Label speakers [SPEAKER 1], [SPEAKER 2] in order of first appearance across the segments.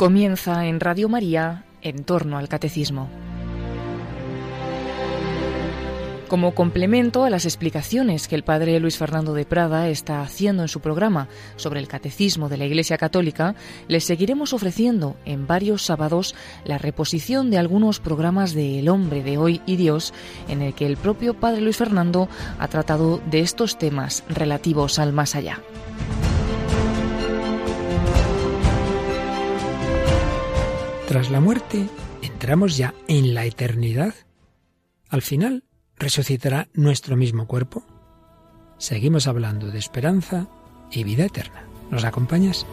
[SPEAKER 1] Comienza en Radio María en torno al catecismo. Como complemento a las explicaciones que el padre Luis Fernando de Prada está haciendo en su programa sobre el catecismo de la Iglesia Católica, les seguiremos ofreciendo en varios sábados la reposición de algunos programas de El hombre de hoy y Dios, en el que el propio padre Luis Fernando ha tratado de estos temas relativos al más allá.
[SPEAKER 2] Tras la muerte, entramos ya en la eternidad. Al final, resucitará nuestro mismo cuerpo. Seguimos hablando de esperanza y vida eterna. ¿Nos acompañas?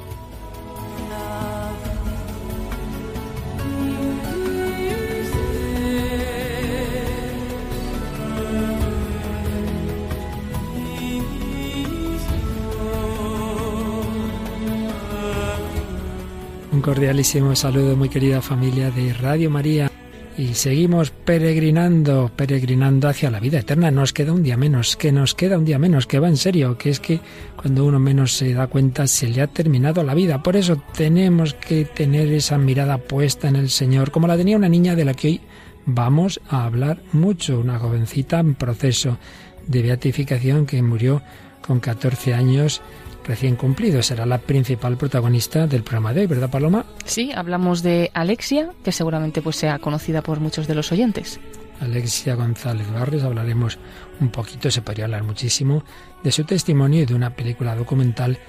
[SPEAKER 2] Un cordialísimo saludo, muy querida familia de Radio María. Y seguimos peregrinando, peregrinando hacia la vida eterna. Nos queda un día menos, que nos queda un día menos, que va en serio, que es que cuando uno menos se da cuenta se le ha terminado la vida. Por eso tenemos que tener esa mirada puesta en el Señor, como la tenía una niña de la que hoy vamos a hablar mucho, una jovencita en proceso de beatificación que murió con 14 años recién cumplido. Será la principal protagonista del programa de hoy, ¿verdad, Paloma?
[SPEAKER 1] Sí, hablamos de Alexia, que seguramente pues sea conocida por muchos de los oyentes.
[SPEAKER 2] Alexia González Barrios, hablaremos un poquito, se podría hablar muchísimo, de su testimonio y de una película documental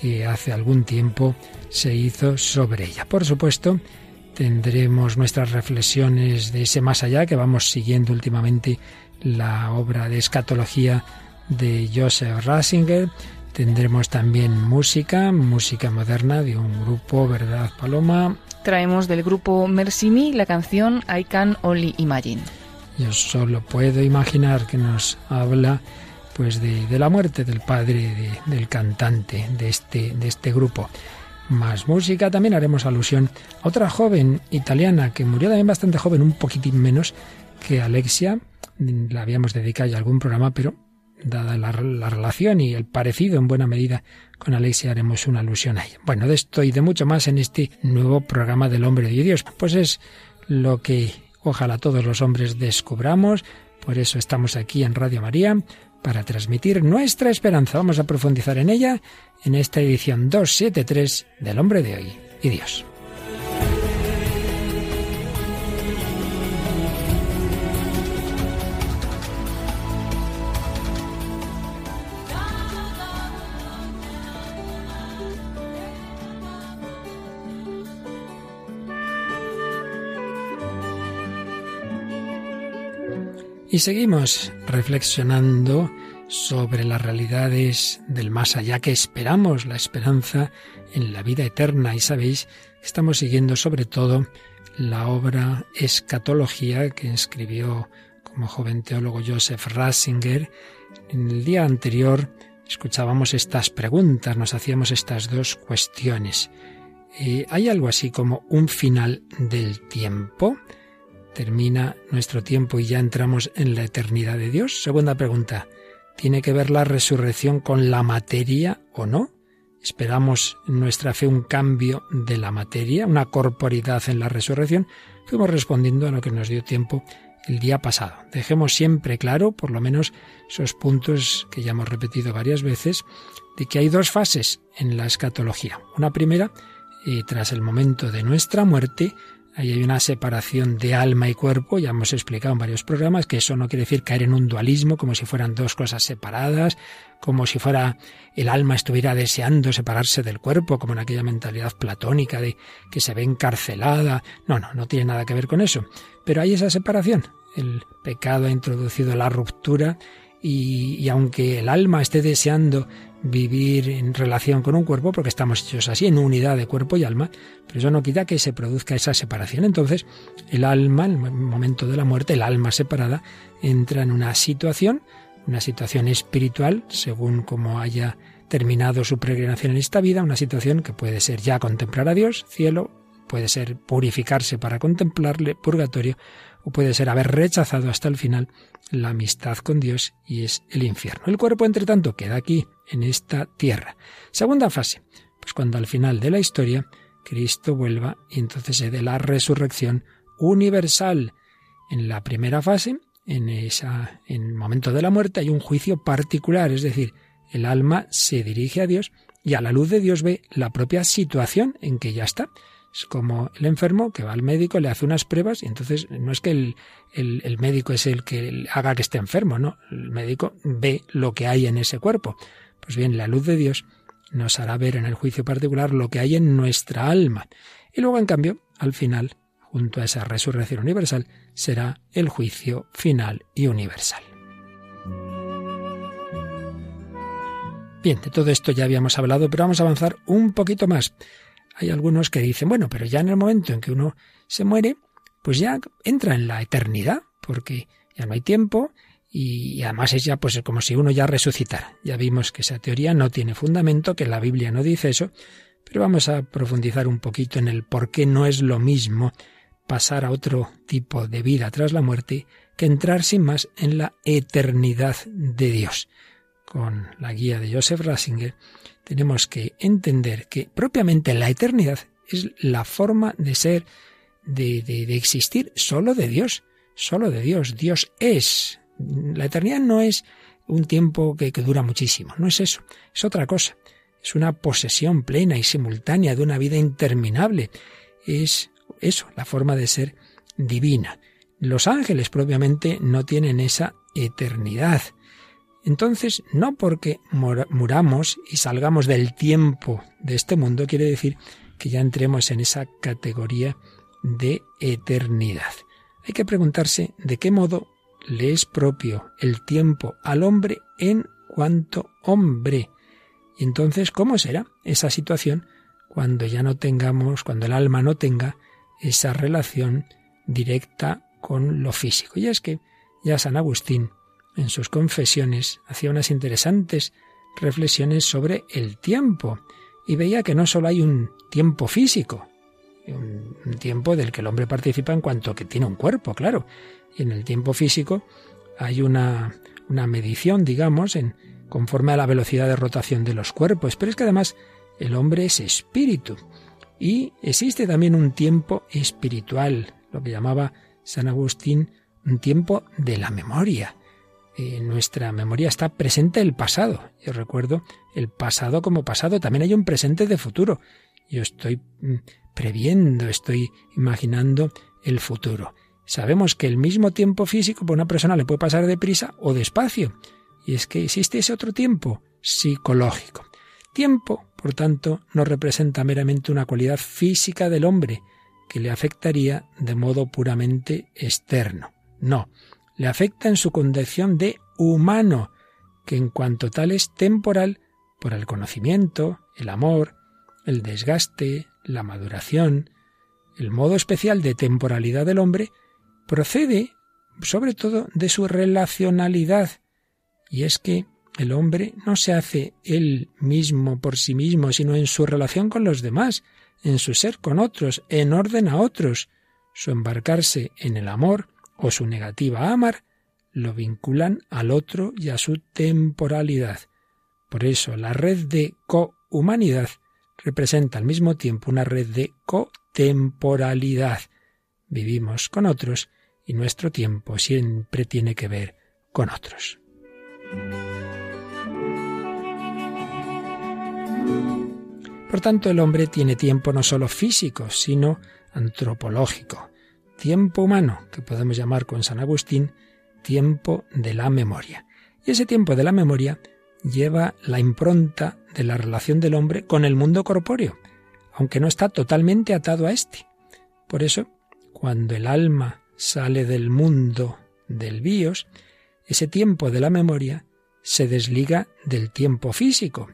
[SPEAKER 2] que hace algún tiempo se hizo sobre ella. Por supuesto, tendremos nuestras reflexiones de ese más allá que vamos siguiendo últimamente la obra de escatología de Joseph Ratzinger Tendremos también música, música moderna de un grupo, ¿verdad, Paloma?
[SPEAKER 1] Traemos del grupo Mercy Me la canción I Can Only Imagine.
[SPEAKER 2] Yo solo puedo imaginar que nos habla pues de, de la muerte del padre del cantante de este, de este grupo. Más música, también haremos alusión a otra joven italiana que murió también bastante joven, un poquitín menos que Alexia. La habíamos dedicado ya a algún programa, pero dada la, relación y el parecido en buena medida con Alexia, haremos una alusión a ella. Bueno, de esto y de mucho más en este nuevo programa del hombre de Dios. Pues es lo que ojalá todos los hombres descubramos. Por eso estamos aquí en Radio María para transmitir nuestra esperanza. Vamos a profundizar en ella en esta edición 273 del hombre de hoy y Dios. Y seguimos reflexionando sobre las realidades del más allá que esperamos, la esperanza en la vida eterna. Y sabéis estamos siguiendo sobre todo la obra Escatología que escribió como joven teólogo Joseph Ratzinger. En el día anterior escuchábamos estas preguntas, nos hacíamos estas dos cuestiones. Eh, ¿Hay algo así como un final del tiempo? Termina nuestro tiempo y ya entramos en la eternidad de Dios? Segunda pregunta, ¿tiene que ver la resurrección con la materia o no? ¿Esperamos en nuestra fe un cambio de la materia, una corporidad en la resurrección? Fuimos respondiendo a lo que nos dio tiempo el día pasado. Dejemos siempre claro, por lo menos, esos puntos que ya hemos repetido varias veces, de que hay dos fases en la escatología. Una primera, y tras el momento de nuestra muerte, Ahí hay una separación de alma y cuerpo, ya hemos explicado en varios programas que eso no quiere decir caer en un dualismo, como si fueran dos cosas separadas, como si fuera el alma estuviera deseando separarse del cuerpo, como en aquella mentalidad platónica de que se ve encarcelada. No, no, no tiene nada que ver con eso. Pero hay esa separación. El pecado ha introducido la ruptura y, y aunque el alma esté deseando vivir en relación con un cuerpo, porque estamos hechos así, en unidad de cuerpo y alma, pero eso no quita que se produzca esa separación. Entonces, el alma, en el momento de la muerte, el alma separada, entra en una situación, una situación espiritual, según como haya terminado su peregrinación en esta vida, una situación que puede ser ya contemplar a Dios, cielo, puede ser purificarse para contemplarle, purgatorio, o puede ser haber rechazado hasta el final la amistad con Dios y es el infierno. El cuerpo, entre tanto, queda aquí, en esta tierra. Segunda fase, pues cuando al final de la historia Cristo vuelva y entonces se dé la resurrección universal. En la primera fase, en, esa, en el momento de la muerte, hay un juicio particular, es decir, el alma se dirige a Dios y a la luz de Dios ve la propia situación en que ya está. Es como el enfermo que va al médico, le hace unas pruebas y entonces no es que el, el, médico es el que haga que esté enfermo, no. El médico ve lo que hay en ese cuerpo. Pues bien, la luz de Dios nos hará ver en el juicio particular lo que hay en nuestra alma. Y luego, en cambio, al final, junto a esa resurrección universal, será el juicio final y universal. Bien, de todo esto ya habíamos hablado, pero vamos a avanzar un poquito más. Hay algunos que dicen, bueno, pero ya en el momento en que uno se muere, pues ya entra en la eternidad, porque ya no hay tiempo y además es ya pues como si uno ya resucitara. Ya vimos que esa teoría no tiene fundamento, que la Biblia no dice eso, pero vamos a profundizar un poquito en el por qué no es lo mismo pasar a otro tipo de vida tras la muerte que entrar sin más en la eternidad de Dios. Con la guía de Joseph Ratzinger tenemos que entender que propiamente la eternidad es la forma de ser, de, de, existir solo de Dios, solo de Dios. Dios es. La eternidad no es un tiempo que, dura muchísimo, no es eso, es otra cosa. Es una posesión plena y simultánea de una vida interminable. Es eso, la forma de ser divina. Los ángeles propiamente no tienen esa eternidad. Entonces, no porque muramos y salgamos del tiempo de este mundo quiere decir que ya entremos en esa categoría de eternidad. Hay que preguntarse de qué modo le es propio el tiempo al hombre en cuanto hombre. Y entonces, ¿cómo será esa situación cuando ya no tengamos, cuando el alma no tenga esa relación directa con lo físico? Y es que ya San Agustín en sus confesiones hacía unas interesantes reflexiones sobre el tiempo y veía que no solo hay un tiempo físico, un, tiempo del que el hombre participa en cuanto que tiene un cuerpo, claro, en el tiempo físico hay una, una medición, digamos, en conforme a la velocidad de rotación de los cuerpos, pero es que además el hombre es espíritu y existe también un tiempo espiritual, lo que llamaba San Agustín un tiempo de la memoria en nuestra memoria está presente el pasado. Yo recuerdo el pasado como pasado. También hay un presente de futuro. Yo estoy mm, previendo, estoy imaginando el futuro. Sabemos que el mismo tiempo físico para una persona le puede pasar deprisa o despacio. Y es que existe ese otro tiempo psicológico. Tiempo, por tanto, no representa meramente una cualidad física del hombre que le afectaría de modo puramente externo. No, le afecta en su condición de humano, que en cuanto tal es temporal por el conocimiento, el amor, el desgaste, la maduración, el modo especial de temporalidad del hombre, procede sobre todo de su relacionalidad, y es que el hombre no se hace él mismo por sí mismo, sino en su relación con los demás, en su ser con otros, en orden a otros. Su embarcarse en el amor o su negativa a amar lo vinculan al otro y a su temporalidad. Por eso la red de cohumanidad representa al mismo tiempo una red de cotemporalidad. Vivimos con otros y nuestro tiempo siempre tiene que ver con otros. Por tanto, el hombre tiene tiempo no solo físico, sino antropológico tiempo humano, que podemos llamar con San Agustín tiempo de la memoria. Y ese tiempo de la memoria lleva la impronta de la relación del hombre con el mundo corpóreo, aunque no está totalmente atado a éste. Por eso, cuando el alma sale del mundo del bios, ese tiempo de la memoria se desliga del tiempo físico,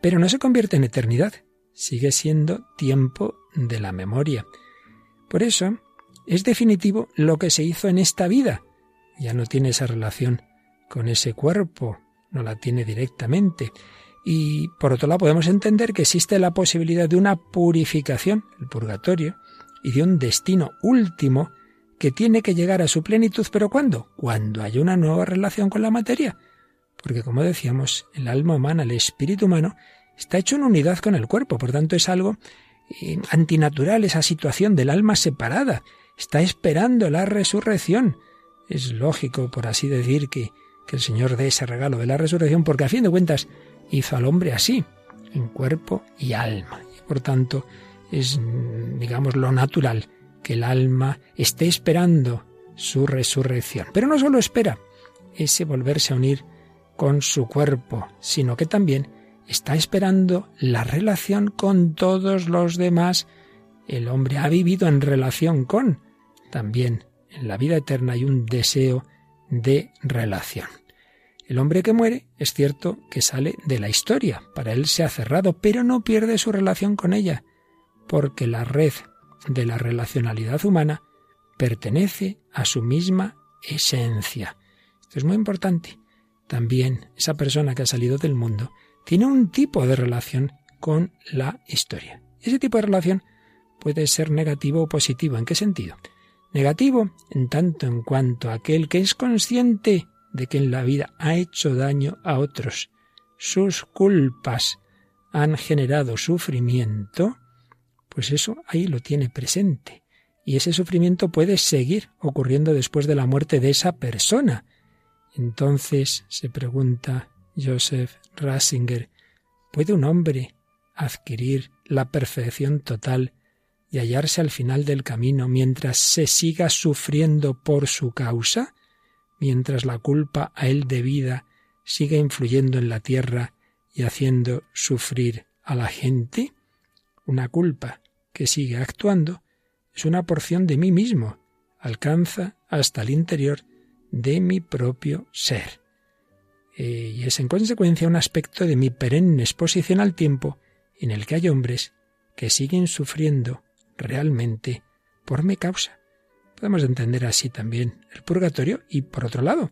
[SPEAKER 2] pero no se convierte en eternidad, sigue siendo tiempo de la memoria. Por eso, es definitivo lo que se hizo en esta vida. Ya no tiene esa relación con ese cuerpo, no la tiene directamente. Y por otro lado podemos entender que existe la posibilidad de una purificación, el purgatorio, y de un destino último que tiene que llegar a su plenitud, pero ¿cuándo? Cuando haya una nueva relación con la materia. Porque como decíamos, el alma humana, el espíritu humano, está hecho en unidad con el cuerpo, por tanto es algo eh, antinatural esa situación del alma separada. Está esperando la resurrección. Es lógico, por así decir, que, que el Señor dé ese regalo de la resurrección, porque a fin de cuentas hizo al hombre así, en cuerpo y alma. Y por tanto, es, digamos, lo natural que el alma esté esperando su resurrección. Pero no solo espera ese volverse a unir con su cuerpo, sino que también está esperando la relación con todos los demás. El hombre ha vivido en relación con. También en la vida eterna hay un deseo de relación. El hombre que muere es cierto que sale de la historia, para él se ha cerrado, pero no pierde su relación con ella, porque la red de la relacionalidad humana pertenece a su misma esencia. Esto es muy importante. También esa persona que ha salido del mundo tiene un tipo de relación con la historia. Ese tipo de relación puede ser negativo o positivo. ¿En qué sentido? Negativo en tanto en cuanto aquel que es consciente de que en la vida ha hecho daño a otros, sus culpas han generado sufrimiento, pues eso ahí lo tiene presente. Y ese sufrimiento puede seguir ocurriendo después de la muerte de esa persona. Entonces se pregunta Joseph Ratzinger, ¿puede un hombre adquirir la perfección total y hallarse al final del camino mientras se siga sufriendo por su causa? Mientras la culpa a él debida siga influyendo en la tierra y haciendo sufrir a la gente? Una culpa que sigue actuando es una porción de mí mismo, alcanza hasta el interior de mi propio ser. Eh, y es en consecuencia un aspecto de mi perenne exposición al tiempo en el que hay hombres que siguen sufriendo realmente por mi causa. Podemos entender así también el purgatorio y por otro lado,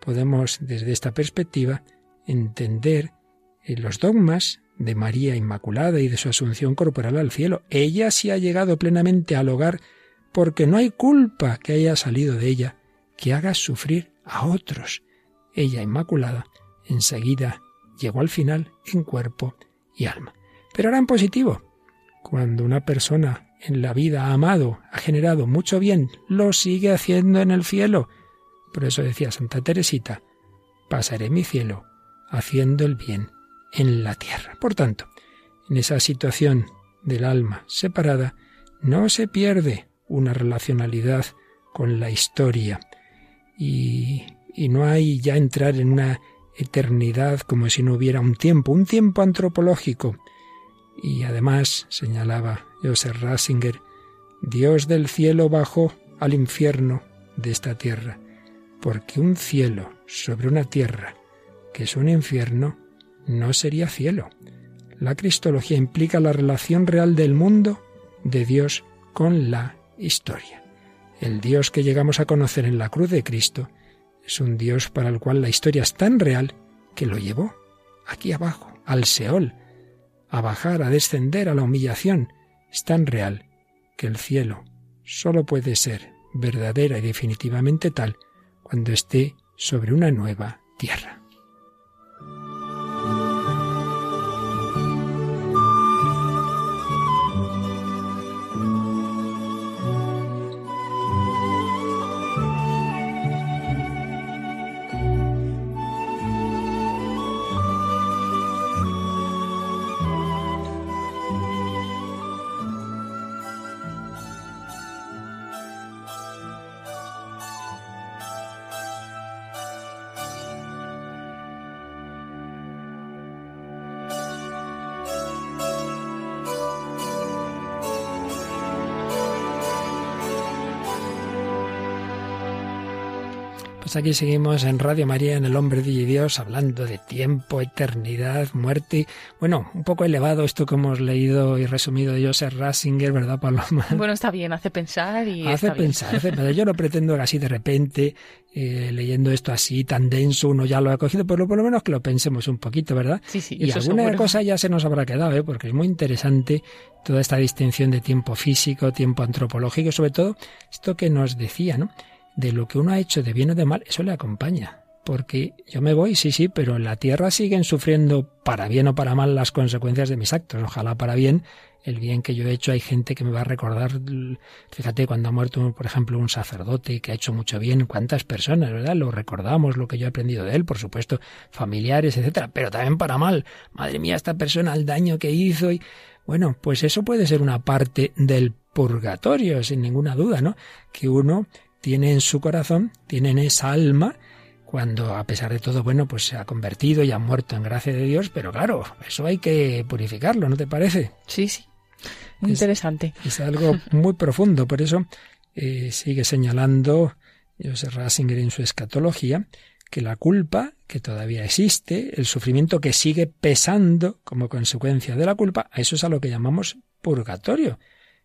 [SPEAKER 2] podemos desde esta perspectiva entender eh, los dogmas de María Inmaculada y de su asunción corporal al cielo. Ella sí ha llegado plenamente al hogar porque no hay culpa que haya salido de ella que haga sufrir a otros. Ella Inmaculada enseguida llegó al final en cuerpo y alma. Pero ahora en positivo, cuando una persona en la vida ha amado, ha generado mucho bien, lo sigue haciendo en el cielo. Por eso decía Santa Teresita, pasaré mi cielo haciendo el bien en la tierra. Por tanto, en esa situación del alma separada, no se pierde una relacionalidad con la historia y, no hay ya entrar en una eternidad como si no hubiera un tiempo, un tiempo antropológico. Y además, señalaba Joseph Ratzinger, Dios del cielo bajó al infierno de esta tierra, porque un cielo sobre una tierra que es un infierno no sería cielo. La cristología implica la relación real del mundo de Dios con la historia. El Dios que llegamos a conocer en la cruz de Cristo es un Dios para el cual la historia es tan real que lo llevó aquí abajo, al Seol, a bajar, a descender a la humillación. Es tan real que el cielo solo puede ser verdadera y definitivamente tal cuando esté sobre una nueva tierra. Pues aquí seguimos en Radio María, en El Hombre de Dios, hablando de tiempo, eternidad, muerte. Bueno, un poco elevado esto que hemos leído y resumido de Joseph Ratzinger, ¿verdad, Paloma?
[SPEAKER 1] Bueno, está bien, hace pensar y.
[SPEAKER 2] Hace pensar, hace pensar. Yo no pretendo que así de repente, eh, leyendo esto así tan denso, uno ya lo ha cogido, pero por lo menos que lo pensemos un poquito, ¿verdad?
[SPEAKER 1] Sí, sí.
[SPEAKER 2] Y alguna cosa ya se nos habrá quedado, ¿eh? porque es muy interesante toda esta distinción de tiempo físico, tiempo antropológico, y sobre todo esto que nos decía, ¿no? De lo que uno ha hecho de bien o de mal, eso le acompaña. porque yo me voy, sí, sí, pero en la tierra siguen sufriendo para bien o para mal las consecuencias de mis actos. Ojalá para bien, el bien que yo he hecho, hay gente que me va a recordar, fíjate, cuando ha muerto, por ejemplo, un sacerdote que ha hecho mucho bien, cuántas personas, ¿verdad? Lo recordamos, lo que yo he aprendido de él, por supuesto, familiares, etcétera, pero también para mal. Madre mía, esta persona, el daño que hizo y bueno, pues eso puede ser una parte del purgatorio, sin ninguna duda, ¿no? Que uno tiene en su corazón, tiene en esa alma, cuando a pesar de todo, bueno, pues se ha convertido y ha muerto en gracia de Dios, pero claro, eso hay que purificarlo, ¿no te parece?
[SPEAKER 1] Sí, sí. Muy interesante.
[SPEAKER 2] Es algo muy profundo, por eso eh, sigue señalando Joseph Ratzinger en su escatología que la culpa, que todavía existe, el sufrimiento que sigue pesando como consecuencia de la culpa, a eso es a lo que llamamos purgatorio,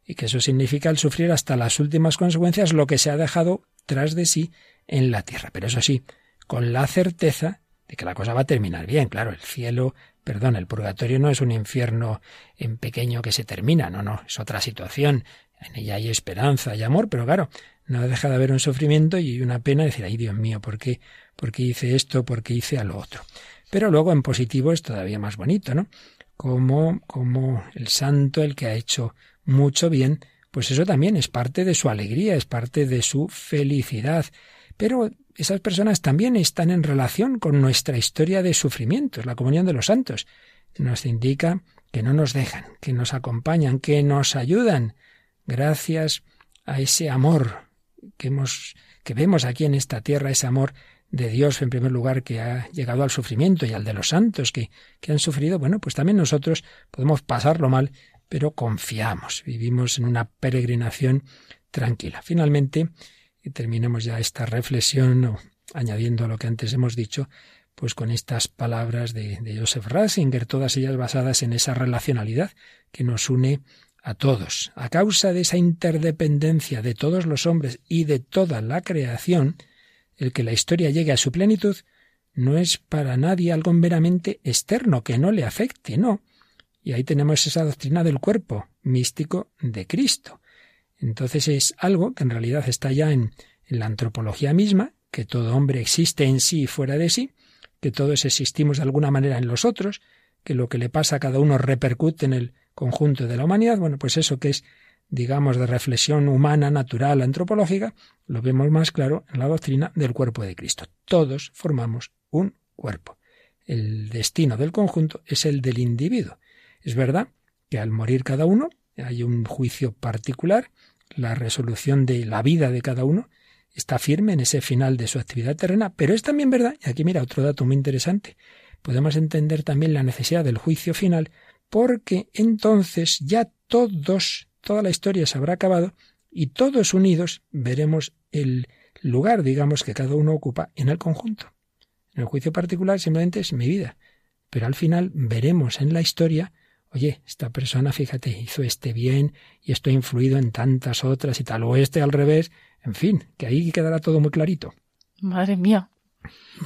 [SPEAKER 2] y que eso significa el sufrir hasta las últimas consecuencias lo que se ha dejado tras de sí en la tierra. Pero eso sí, con la certeza de que la cosa va a terminar bien. Claro, el cielo, perdón, el purgatorio no es un infierno en pequeño que se termina, no, no, es otra situación. En ella hay esperanza y amor, pero claro, no deja de haber un sufrimiento y una pena decir, ay Dios mío, ¿por qué, ¿por qué hice esto? ¿Por qué hice a lo otro? Pero luego en positivo es todavía más bonito, ¿no? Como, como el santo, el que ha hecho mucho bien, pues eso también es parte de su alegría, es parte de su felicidad. Pero esas personas también están en relación con nuestra historia de sufrimientos, la comunión de los santos. Nos indica que no nos dejan, que nos acompañan, que nos ayudan, gracias a ese amor que hemos, que vemos aquí en esta tierra, ese amor de Dios en primer lugar que ha llegado al sufrimiento y al de los santos que, que han sufrido, bueno, pues también nosotros podemos pasarlo mal, pero confiamos, vivimos en una peregrinación tranquila. Finalmente, y terminemos ya esta reflexión, añadiendo a lo que antes hemos dicho, pues con estas palabras de, de Joseph Ratzinger, todas ellas basadas en esa relacionalidad que nos une a todos. A causa de esa interdependencia de todos los hombres y de toda la creación, el que la historia llegue a su plenitud no es para nadie algo meramente externo que no le afecte, no. Y ahí tenemos esa doctrina del cuerpo místico de Cristo. Entonces es algo que en realidad está ya en, la antropología misma, que todo hombre existe en sí y fuera de sí, que todos existimos de alguna manera en los otros, que lo que le pasa a cada uno repercute en el conjunto de la humanidad. Bueno, pues eso que es, digamos, de reflexión humana, natural, antropológica, lo vemos más claro en la doctrina del cuerpo de Cristo. Todos formamos un cuerpo. El destino del conjunto es el del individuo. Es verdad que al morir cada uno hay un juicio particular la resolución de la vida de cada uno está firme en ese final de su actividad terrena, pero es también verdad, y aquí mira otro dato muy interesante, podemos entender también la necesidad del juicio final, porque entonces ya todos, toda la historia se habrá acabado y todos unidos veremos el lugar, digamos, que cada uno ocupa en el conjunto. En el juicio particular simplemente es mi vida, pero al final veremos en la historia oye, esta persona, fíjate, hizo este bien y esto ha influido en tantas otras y tal, o este al revés, en fin, que ahí quedará todo muy clarito.
[SPEAKER 1] Madre mía.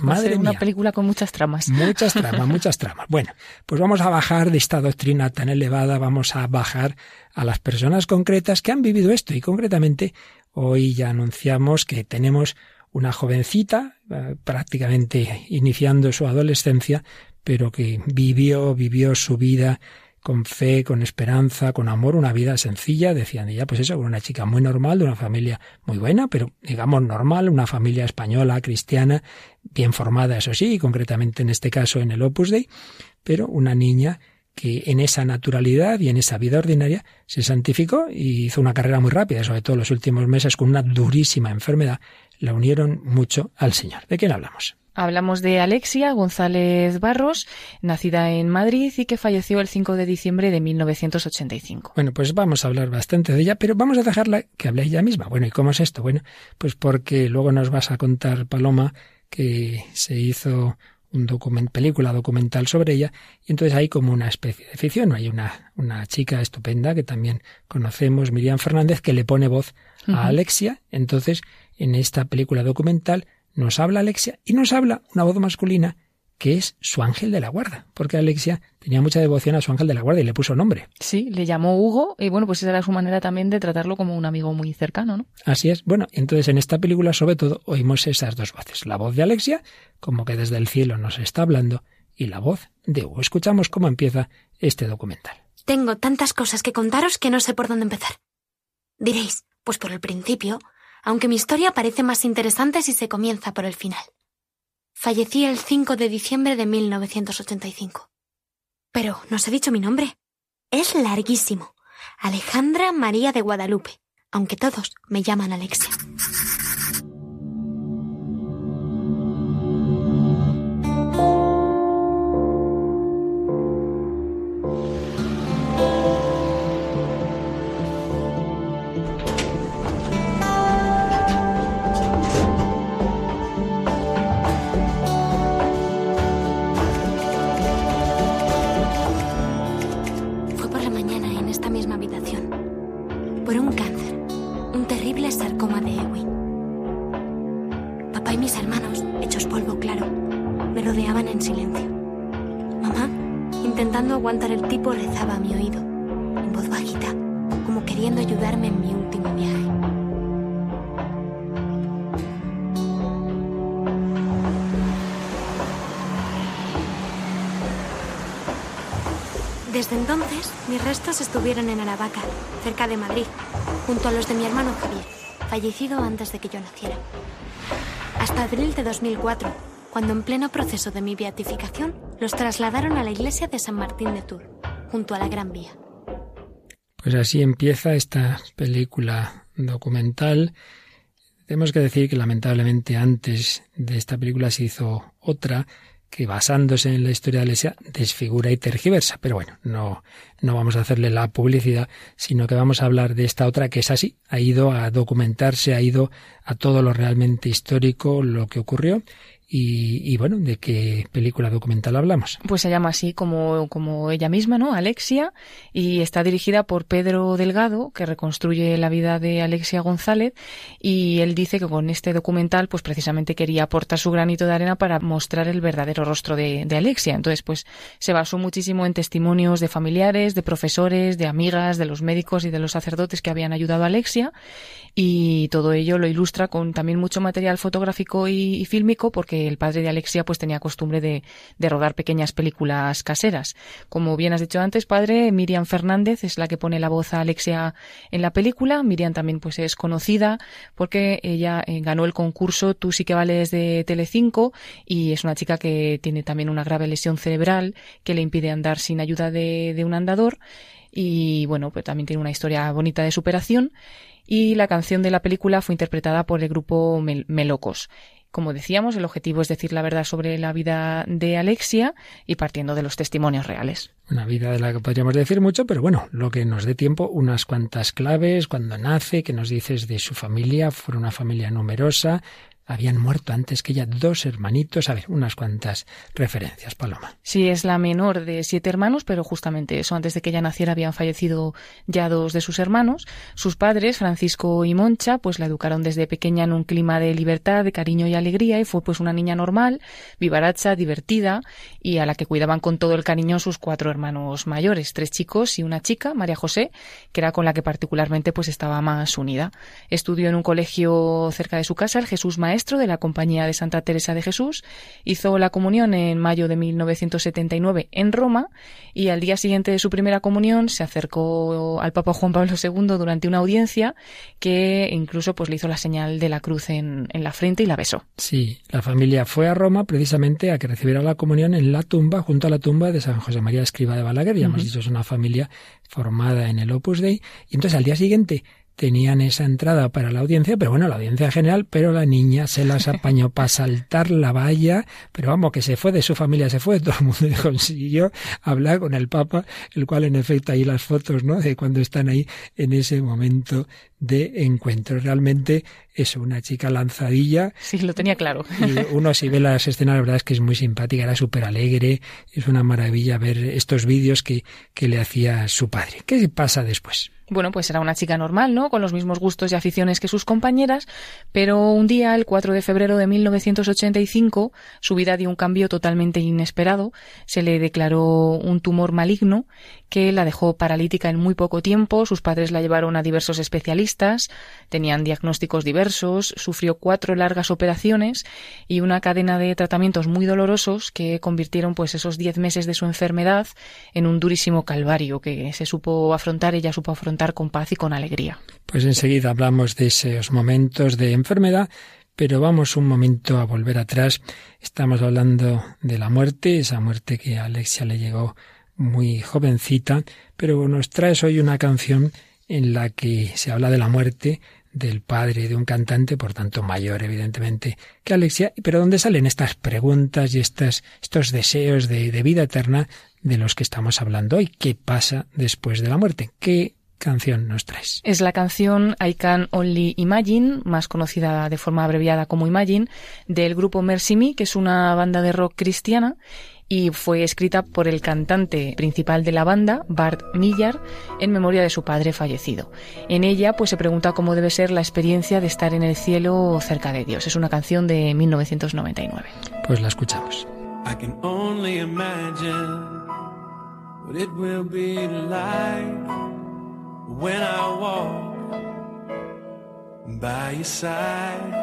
[SPEAKER 1] Madre mía. Una película con muchas tramas.
[SPEAKER 2] Muchas tramas, muchas tramas. Bueno, pues vamos a bajar de esta doctrina tan elevada, vamos a bajar a las personas concretas que han vivido esto y concretamente hoy ya anunciamos que tenemos una jovencita eh, prácticamente iniciando su adolescencia, pero que vivió, vivió su vida con fe, con esperanza, con amor, una vida sencilla, decían ella, pues eso, una chica muy normal, de una familia muy buena, pero digamos normal, una familia española, cristiana, bien formada, eso sí, concretamente en este caso en el Opus Dei, pero una niña que en esa naturalidad y en esa vida ordinaria se santificó y hizo una carrera muy rápida, sobre todo los últimos meses con una durísima enfermedad, la unieron mucho al Señor. ¿De quién hablamos?
[SPEAKER 1] Hablamos de Alexia González Barros, nacida en Madrid y que falleció el 5 de diciembre de 1985.
[SPEAKER 2] Bueno, pues vamos a hablar bastante de ella, pero vamos a dejarla que hable ella misma. Bueno, ¿y cómo es esto? Bueno, pues porque luego nos vas a contar, Paloma, que se hizo un document, película documental sobre ella, y entonces hay como una especie de ficción. Hay una, una chica estupenda que también conocemos, Miriam Fernández, que le pone voz a Alexia. Entonces, en esta película documental nos habla Alexia y nos habla una voz masculina que es su ángel de la guarda, porque Alexia tenía mucha devoción a su ángel de la guarda y le puso nombre.
[SPEAKER 1] Sí, le llamó Hugo y bueno, pues esa era su manera también de tratarlo como un amigo muy cercano, ¿no?
[SPEAKER 2] Así es. Bueno, entonces en esta película sobre todo oímos esas dos voces, la voz de Alexia, como que desde el cielo nos está hablando, y la voz de Hugo. Escuchamos cómo empieza este documental.
[SPEAKER 3] Tengo tantas cosas que contaros que no sé por dónde empezar. Diréis, pues por el principio, aunque mi historia parece más interesante si se comienza por el final. Fallecí el 5 de diciembre de 1985. Pero no os he dicho mi nombre. Es larguísimo. Alejandra María de Guadalupe, aunque todos me llaman Alexia. esta misma habitación por un cáncer, un terrible sarcoma de Ewing. Papá y mis hermanos, hechos polvo claro, me rodeaban en silencio. Mamá, intentando aguantar el tipo, rezaba a mi oído, en voz bajita, como queriendo ayudarme en mi último viaje. Desde entonces, mis restos estuvieron en Aravaca, cerca de Madrid, junto a los de mi hermano Javier, fallecido antes de que yo naciera. Hasta abril de 2004, cuando en pleno proceso de mi beatificación, los trasladaron a la iglesia de San Martín de Tours, junto a la Gran Vía.
[SPEAKER 2] Pues así empieza esta película documental. Tenemos que decir que lamentablemente antes de esta película se hizo otra que basándose en la historia de la desfigura y tergiversa. Pero bueno, no, no vamos a hacerle la publicidad, sino que vamos a hablar de esta otra que es así. Ha ido a documentarse, ha ido a todo lo realmente histórico, lo que ocurrió y, bueno, ¿de qué película documental hablamos?
[SPEAKER 1] Pues se llama así como, como ella misma, ¿no? Alexia, y está dirigida por Pedro Delgado, que reconstruye la vida de Alexia González, y él dice que con este documental, pues precisamente quería aportar su granito de arena para mostrar el verdadero rostro de, de Alexia. Entonces, pues se basó muchísimo en testimonios de familiares, de profesores, de amigas, de los médicos y de los sacerdotes que habían ayudado a Alexia, y todo ello lo ilustra con también mucho material fotográfico y, fílmico, porque el padre de Alexia pues tenía costumbre de, de, rodar pequeñas películas caseras. Como bien has dicho antes, padre, Miriam Fernández es la que pone la voz a Alexia en la película. Miriam también pues es conocida porque ella eh, ganó el concurso Tú sí que vales de Telecinco y es una chica que tiene también una grave lesión cerebral que le impide andar sin ayuda de, de un andador y bueno, pues también tiene una historia bonita de superación y la canción de la película fue interpretada por el grupo Melocos. Como decíamos, el objetivo es decir la verdad sobre la vida de Alexia y partiendo de los testimonios reales.
[SPEAKER 2] Una vida de la que podríamos decir mucho, pero bueno, lo que nos dé tiempo, unas cuantas claves, cuando nace, que nos dices de su familia, fue una familia numerosa, habían muerto antes que ella dos hermanitos. A ver, unas cuantas referencias, Paloma.
[SPEAKER 1] Sí, es la menor de siete hermanos, pero justamente eso, antes de que ella naciera habían fallecido ya dos de sus hermanos. Sus padres, Francisco y Moncha, pues la educaron desde pequeña en un clima de libertad, de cariño y alegría, y fue pues una niña normal, vivaracha, divertida, y a la que cuidaban con todo el cariño sus cuatro hermanos mayores, tres chicos y una chica, María José, que era con la que particularmente pues estaba más unida. Estudió en un colegio cerca de su casa, el Jesús Maestro, de la Compañía de Santa Teresa de Jesús, hizo la comunión en mayo de 1979 en Roma y al día siguiente de su primera comunión se acercó al Papa Juan Pablo II durante una audiencia que incluso pues le hizo la señal de la cruz en, en la frente y la besó.
[SPEAKER 2] Sí, la familia fue a Roma precisamente a que recibiera la comunión en la tumba, junto a la tumba de San José María Escriba de Balaguer. Ya hemos dicho, es una familia formada en el Opus Dei. Y entonces al día siguiente tenían esa entrada para la audiencia, pero bueno, la audiencia general, pero la niña se las apañó para saltar la valla, pero vamos, que se fue de su familia, se fue, todo el mundo consiguió hablar con el Papa, el cual en efecto ahí las fotos, ¿no? De cuando están ahí en ese momento de encuentro. Realmente es una chica lanzadilla.
[SPEAKER 1] Sí, lo tenía claro.
[SPEAKER 2] Y uno si ve las escenas, la verdad es que es muy simpática, era súper alegre, es una maravilla ver estos vídeos que, que le hacía su padre. ¿Qué pasa después?
[SPEAKER 1] Bueno, pues era una chica normal, ¿no? Con los mismos gustos y aficiones que sus compañeras, pero un día, el 4 de febrero de 1985, su vida dio un cambio totalmente inesperado. Se le declaró un tumor maligno que la dejó paralítica en muy poco tiempo. Sus padres la llevaron a diversos especialistas, tenían diagnósticos diversos, sufrió cuatro largas operaciones y una cadena de tratamientos muy dolorosos que convirtieron pues esos diez meses de su enfermedad en un durísimo calvario que se supo afrontar, ella supo afrontar con paz y con alegría.
[SPEAKER 2] Pues enseguida hablamos de esos momentos de enfermedad, pero vamos un momento a volver atrás. Estamos hablando de la muerte, esa muerte que a Alexia le llegó muy jovencita, pero nos traes hoy una canción en la que se habla de la muerte del padre de un cantante, por tanto mayor evidentemente que Alexia, pero donde salen estas preguntas y estas, estos deseos de, de vida eterna de los que estamos hablando hoy. ¿Qué pasa después de la muerte? ¿Qué canción nos traes?
[SPEAKER 1] Es la canción I Can Only Imagine, más conocida de forma abreviada como Imagine, del grupo Mercy Me, que es una banda de rock cristiana y fue escrita por el cantante principal de la banda, Bart Millar, en memoria de su padre fallecido. En ella pues se pregunta cómo debe ser la experiencia de estar en el cielo cerca de Dios. Es una canción de 1999.
[SPEAKER 2] Pues la escuchamos.
[SPEAKER 4] I can only imagine what it will be like when I walk by your side.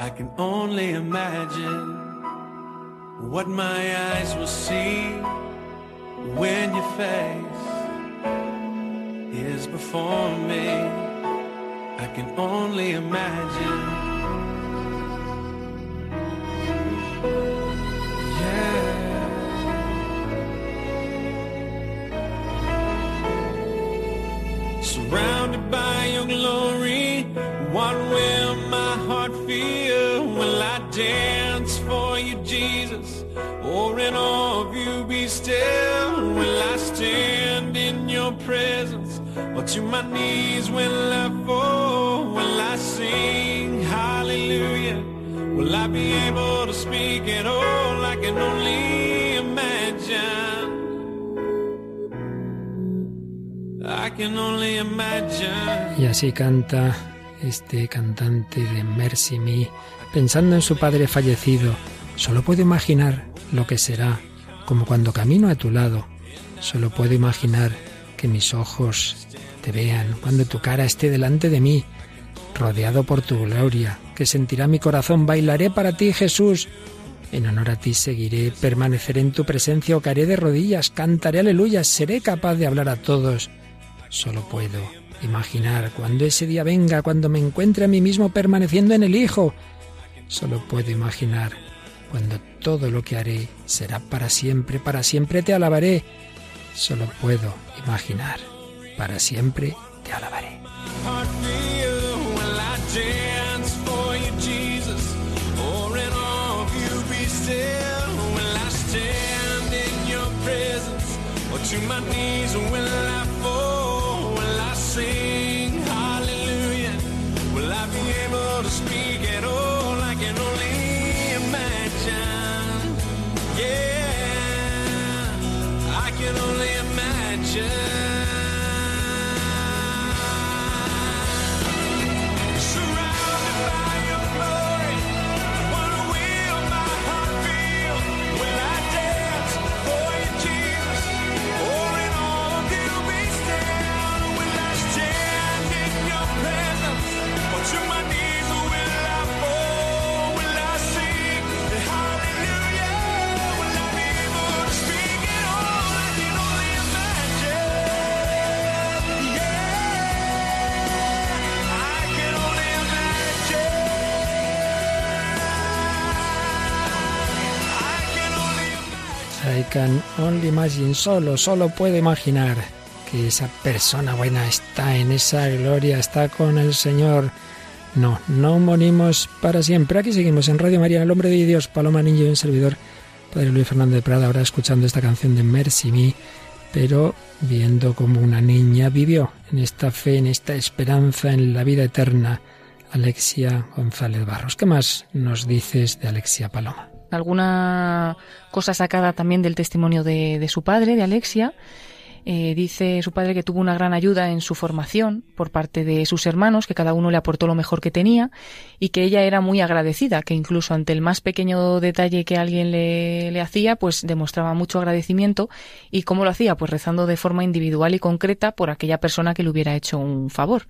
[SPEAKER 4] I can only imagine what my eyes will see when your face is before me. I can only imagine. surrounded by your glory. What will my heart feel? Will I dance for you, Jesus? Or in awe of you be still? Will I stand in your presence? Or to my knees will I fall? Will I sing hallelujah? Will I be able to speak at all? I can only imagine.
[SPEAKER 2] Y así canta este cantante de Mercy Me, pensando en su padre fallecido. Solo puedo imaginar lo que será, como cuando camino a tu lado. Solo puedo imaginar que mis ojos te vean, cuando tu cara esté delante de mí, rodeado por tu gloria, que sentirá mi corazón. Bailaré para ti, Jesús. En honor a ti seguiré, permaneceré en tu presencia o caeré de rodillas, cantaré aleluya, seré capaz de hablar a todos Solo puedo imaginar cuando ese día venga, cuando me encuentre a mí mismo permaneciendo en el Hijo. Solo puedo imaginar cuando todo lo que haré será para siempre, para siempre te alabaré. Solo puedo imaginar, para siempre te alabaré.
[SPEAKER 4] Yeah. Can only imagine,
[SPEAKER 2] solo, solo puede imaginar que esa persona buena está en esa gloria, está con el Señor. No, no morimos para siempre. Aquí seguimos en Radio María, el hombre de Dios, Paloma Niño y un servidor, Padre Luis Fernando de Prada, ahora escuchando esta canción de Mercy Me, pero viendo como una niña vivió en esta fe, en esta esperanza, en la vida eterna. Alexia González Barros. ¿Qué más nos dices de Alexia Paloma?
[SPEAKER 1] Alguna cosa sacada también del testimonio de, de su padre, de Alexia, eh, dice su padre que tuvo una gran ayuda en su formación por parte de sus hermanos, que cada uno le aportó lo mejor que tenía y que ella era muy agradecida, que incluso ante el más pequeño detalle que alguien le, le hacía, pues demostraba mucho agradecimiento. ¿Y cómo lo hacía? Pues rezando de forma individual y concreta por aquella persona que le hubiera hecho un favor.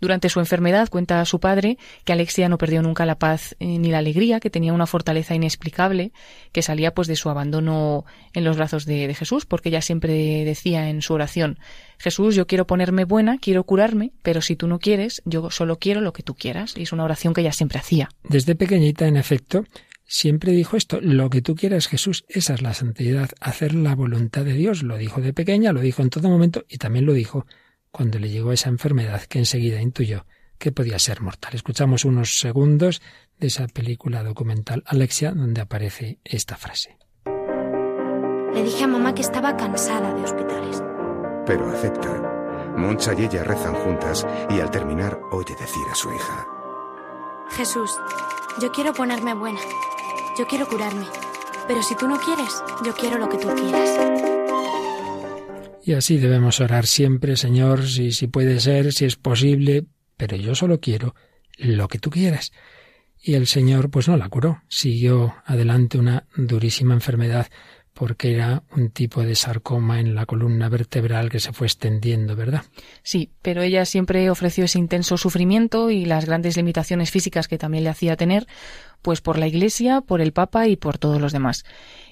[SPEAKER 1] Durante su enfermedad cuenta su padre que Alexia no perdió nunca la paz eh, ni la alegría, que tenía una fortaleza inexplicable, que salía pues de su abandono en los brazos de, de Jesús, porque ella siempre decía en su oración Jesús, yo quiero ponerme buena, quiero curarme, pero si tú no quieres, yo solo quiero lo que tú quieras. Y es una oración que ella siempre hacía.
[SPEAKER 2] Desde pequeñita, en efecto, siempre dijo esto, lo que tú quieras Jesús, esa es la santidad, hacer la voluntad de Dios. Lo dijo de pequeña, lo dijo en todo momento y también lo dijo cuando le llegó esa enfermedad que enseguida intuyó que podía ser mortal. Escuchamos unos segundos de esa película documental Alexia donde aparece esta frase.
[SPEAKER 3] Le dije a mamá que estaba cansada de hospitales.
[SPEAKER 5] Pero acepta. Moncha y ella rezan juntas y al terminar oye decir a su hija.
[SPEAKER 3] Jesús, yo quiero ponerme buena. Yo quiero curarme. Pero si tú no quieres, yo quiero lo que tú quieras.
[SPEAKER 2] Y así debemos orar siempre, Señor, si, si puede ser, si es posible, pero yo solo quiero lo que tú quieras. Y el Señor pues no la curó, siguió adelante una durísima enfermedad porque era un tipo de sarcoma en la columna vertebral que se fue extendiendo, ¿verdad?
[SPEAKER 1] Sí, pero ella siempre ofreció ese intenso sufrimiento y las grandes limitaciones físicas que también le hacía tener, pues por la Iglesia, por el Papa y por todos los demás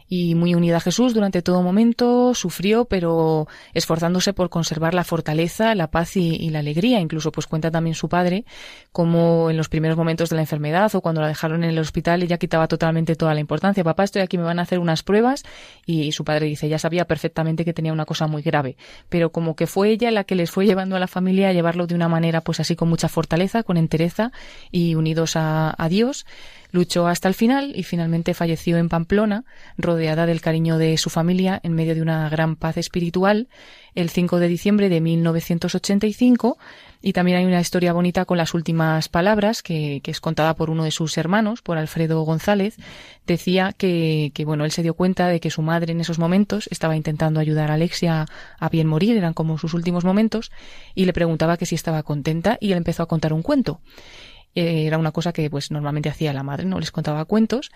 [SPEAKER 1] y muy unida a Jesús durante todo momento, sufrió, pero esforzándose por conservar la fortaleza, la paz y, la alegría. Incluso pues cuenta también su padre como en los primeros momentos de la enfermedad o cuando la dejaron en el hospital ella quitaba totalmente toda la importancia. Papá, estoy aquí, me van a hacer unas pruebas y su padre dice, ya sabía perfectamente que tenía una cosa muy grave, pero como que fue ella la que les fue llevando a la familia a llevarlo de una manera pues así con mucha fortaleza, con entereza y unidos a, a Dios Luchó hasta el final y finalmente falleció en Pamplona, rodeada del cariño de su familia en medio de una gran paz espiritual, el 5 de diciembre de 1985. Y también hay una historia bonita con las últimas palabras que, es contada por uno de sus hermanos, por Alfredo González. Decía que, que, bueno, él se dio cuenta de que su madre en esos momentos estaba intentando ayudar a Alexia a bien morir, eran como sus últimos momentos, y le preguntaba que si estaba contenta y él empezó a contar un cuento era una cosa que pues normalmente hacía la madre, ¿no? Les contaba cuentos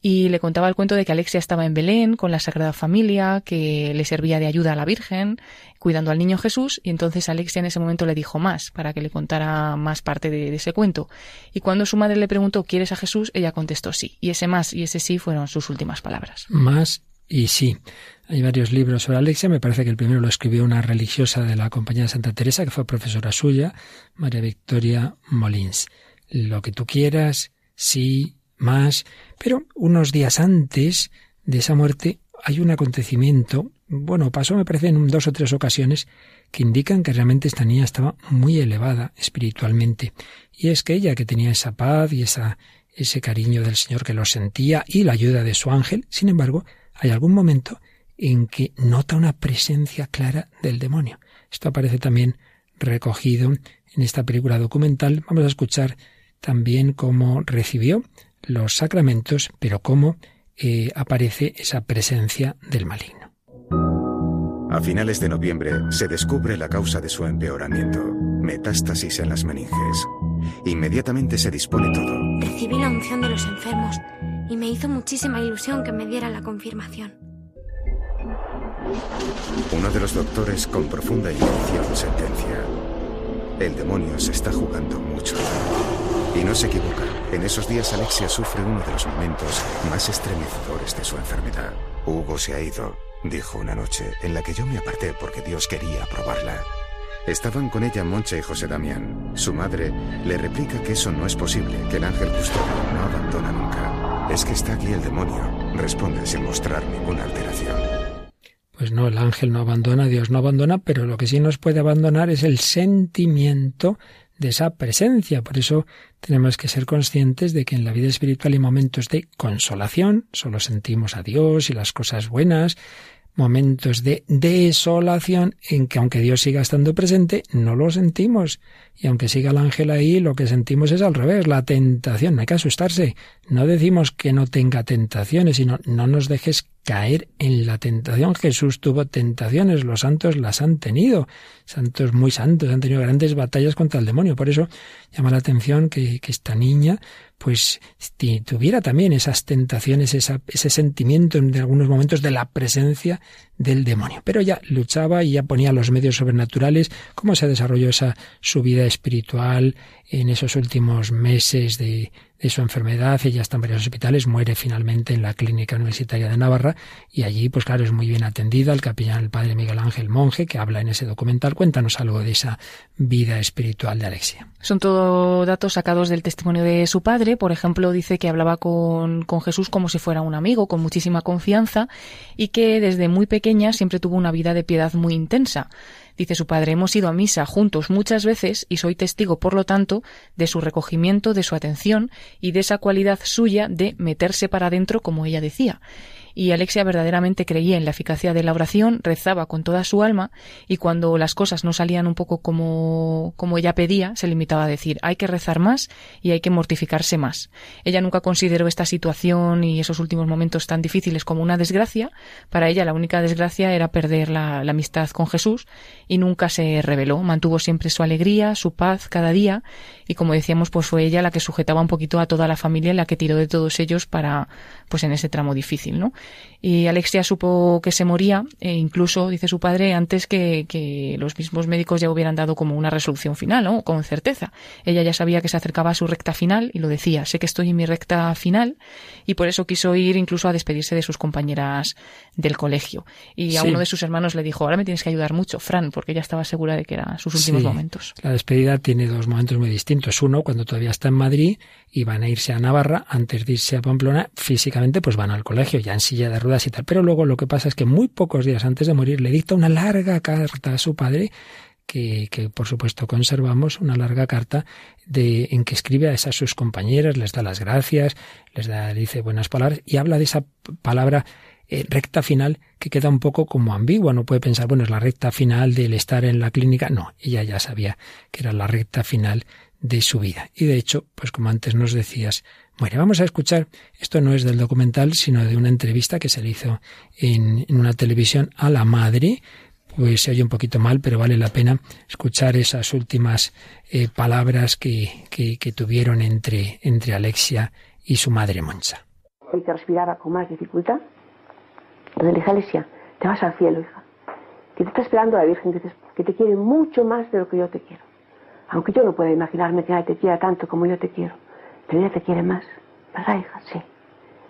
[SPEAKER 1] y le contaba el cuento de que Alexia estaba en Belén con la Sagrada Familia, que le servía de ayuda a la Virgen, cuidando al niño Jesús, y entonces Alexia en ese momento le dijo más, para que le contara más parte de, de ese cuento. Y cuando su madre le preguntó, ¿quieres a Jesús? Ella contestó sí. Y ese más y ese sí fueron sus últimas palabras.
[SPEAKER 2] Más y sí. Hay varios libros sobre Alexia. Me parece que el primero lo escribió una religiosa de la Compañía de Santa Teresa, que fue profesora suya, María Victoria Molins lo que tú quieras, sí, más, pero unos días antes de esa muerte hay un acontecimiento, bueno, pasó me parece en dos o tres ocasiones, que indican que realmente esta niña estaba muy elevada espiritualmente. Y es que ella, que tenía esa paz y esa, ese cariño del Señor que lo sentía y la ayuda de su ángel, sin embargo, hay algún momento en que nota una presencia clara del demonio. Esto aparece también recogido en esta película documental. Vamos a escuchar también cómo recibió los sacramentos, pero cómo eh, aparece esa presencia del maligno.
[SPEAKER 5] A finales de noviembre se descubre la causa de su empeoramiento, metástasis en las meninges. Inmediatamente se dispone todo.
[SPEAKER 3] Recibí la unción de los enfermos y me hizo muchísima ilusión que me diera la confirmación.
[SPEAKER 5] Uno de los doctores con profunda intención sentencia. El demonio se está jugando mucho. Y no se equivoca. En esos días Alexia sufre uno de los momentos más estremecedores de su enfermedad. Hugo se ha ido, dijo una noche, en la que yo me aparté porque Dios quería probarla. Estaban con ella Moncha y José Damián. Su madre le replica que eso no es posible, que el ángel custodio no abandona nunca. Es que está aquí el demonio, responde sin mostrar ninguna alteración.
[SPEAKER 2] Pues no, el ángel no abandona, Dios no abandona, pero lo que sí nos puede abandonar es el sentimiento de esa presencia. Por eso tenemos que ser conscientes de que en la vida espiritual hay momentos de consolación, solo sentimos a Dios y las cosas buenas, momentos de desolación en que aunque Dios siga estando presente, no lo sentimos. Y aunque siga el ángel ahí, lo que sentimos es al revés, la tentación. No hay que asustarse. No decimos que no tenga tentaciones, sino no nos dejes caer en la tentación. Jesús tuvo tentaciones, los santos las han tenido. Santos muy santos han tenido grandes batallas contra el demonio. Por eso llama la atención que, que esta niña pues tuviera también esas tentaciones, ese sentimiento en algunos momentos de la presencia del demonio. Pero ya luchaba y ya ponía los medios sobrenaturales. ¿Cómo se desarrolló esa su vida espiritual en esos últimos meses de, de su enfermedad? Ella está en varios hospitales, muere finalmente en la Clínica Universitaria de Navarra y allí, pues claro, es muy bien atendida. El capellán, el padre Miguel Ángel Monje, que habla en ese documental, cuéntanos algo de esa vida espiritual de Alexia.
[SPEAKER 1] Son todo datos sacados del testimonio de su padre. Por ejemplo, dice que hablaba con, con Jesús como si fuera un amigo, con muchísima confianza y que desde muy pequeño siempre tuvo una vida de piedad muy intensa. Dice su padre, hemos ido a misa juntos muchas veces y soy testigo, por lo tanto, de su recogimiento, de su atención y de esa cualidad suya de meterse para adentro, como ella decía y Alexia verdaderamente creía en la eficacia de la oración, rezaba con toda su alma y cuando las cosas no salían un poco como, como ella pedía, se limitaba a decir hay que rezar más y hay que mortificarse más. Ella nunca consideró esta situación y esos últimos momentos tan difíciles como una desgracia. Para ella la única desgracia era perder la, la amistad con Jesús y nunca se rebeló. Mantuvo siempre su alegría, su paz cada día y como decíamos pues fue ella la que sujetaba un poquito a toda la familia la que tiró de todos ellos para pues en ese tramo difícil, ¿no? Y Alexia supo que se moría, e incluso, dice su padre, antes que, que, los mismos médicos ya hubieran dado como una resolución final, ¿no? Con certeza. Ella ya sabía que se acercaba a su recta final y lo decía, sé que estoy en mi recta final y por eso quiso ir incluso a despedirse de sus compañeras del colegio. Y a uno de sus hermanos le dijo, ahora me tienes que ayudar mucho, Fran, porque ella estaba segura de que eran sus últimos momentos.
[SPEAKER 2] La despedida tiene dos momentos muy distintos. Uno, cuando todavía está en Madrid y van a irse a Navarra, antes de irse a Pamplona, físicamente pues van al colegio, ya en silla de ruedas y tal. Pero luego lo que pasa es que muy pocos días antes de morir le dicta una larga carta a su padre que, que, por supuesto conservamos una larga carta de, en que escribe a esas sus compañeras, les da las gracias, les da, dice buenas palabras y habla de esa palabra eh, recta final que queda un poco como ambigua. No puede pensar, bueno, es la recta final del estar en la clínica. No, ella ya sabía que era la recta final de su vida. Y de hecho, pues como antes nos decías, bueno, vamos a escuchar, esto no es del documental, sino de una entrevista que se le hizo en, una televisión a la madre, pues se oye un poquito mal, pero vale la pena escuchar esas últimas eh, palabras que, que, tuvieron entre, entre Alexia y su madre Moncha.
[SPEAKER 6] El que respiraba con más dificultad, donde le dije, Alexia, te vas al cielo, hija, que te está esperando la Virgen, que te, que te quiere mucho más de lo que yo te quiero. Aunque yo no puedo imaginarme que nadie te quiera tanto como yo te quiero. Pero ella te quiere más. ¿Verdad, hija? Sí.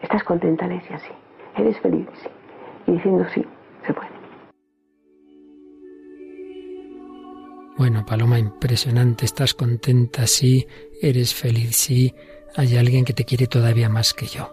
[SPEAKER 6] ¿Estás contenta, Alesia? Sí. ¿Eres feliz? Sí. Y diciendo sí, se puede.
[SPEAKER 2] Bueno, Paloma, impresionante. ¿Estás contenta? Sí. ¿Eres feliz? Sí. Hay alguien que te quiere todavía más que yo.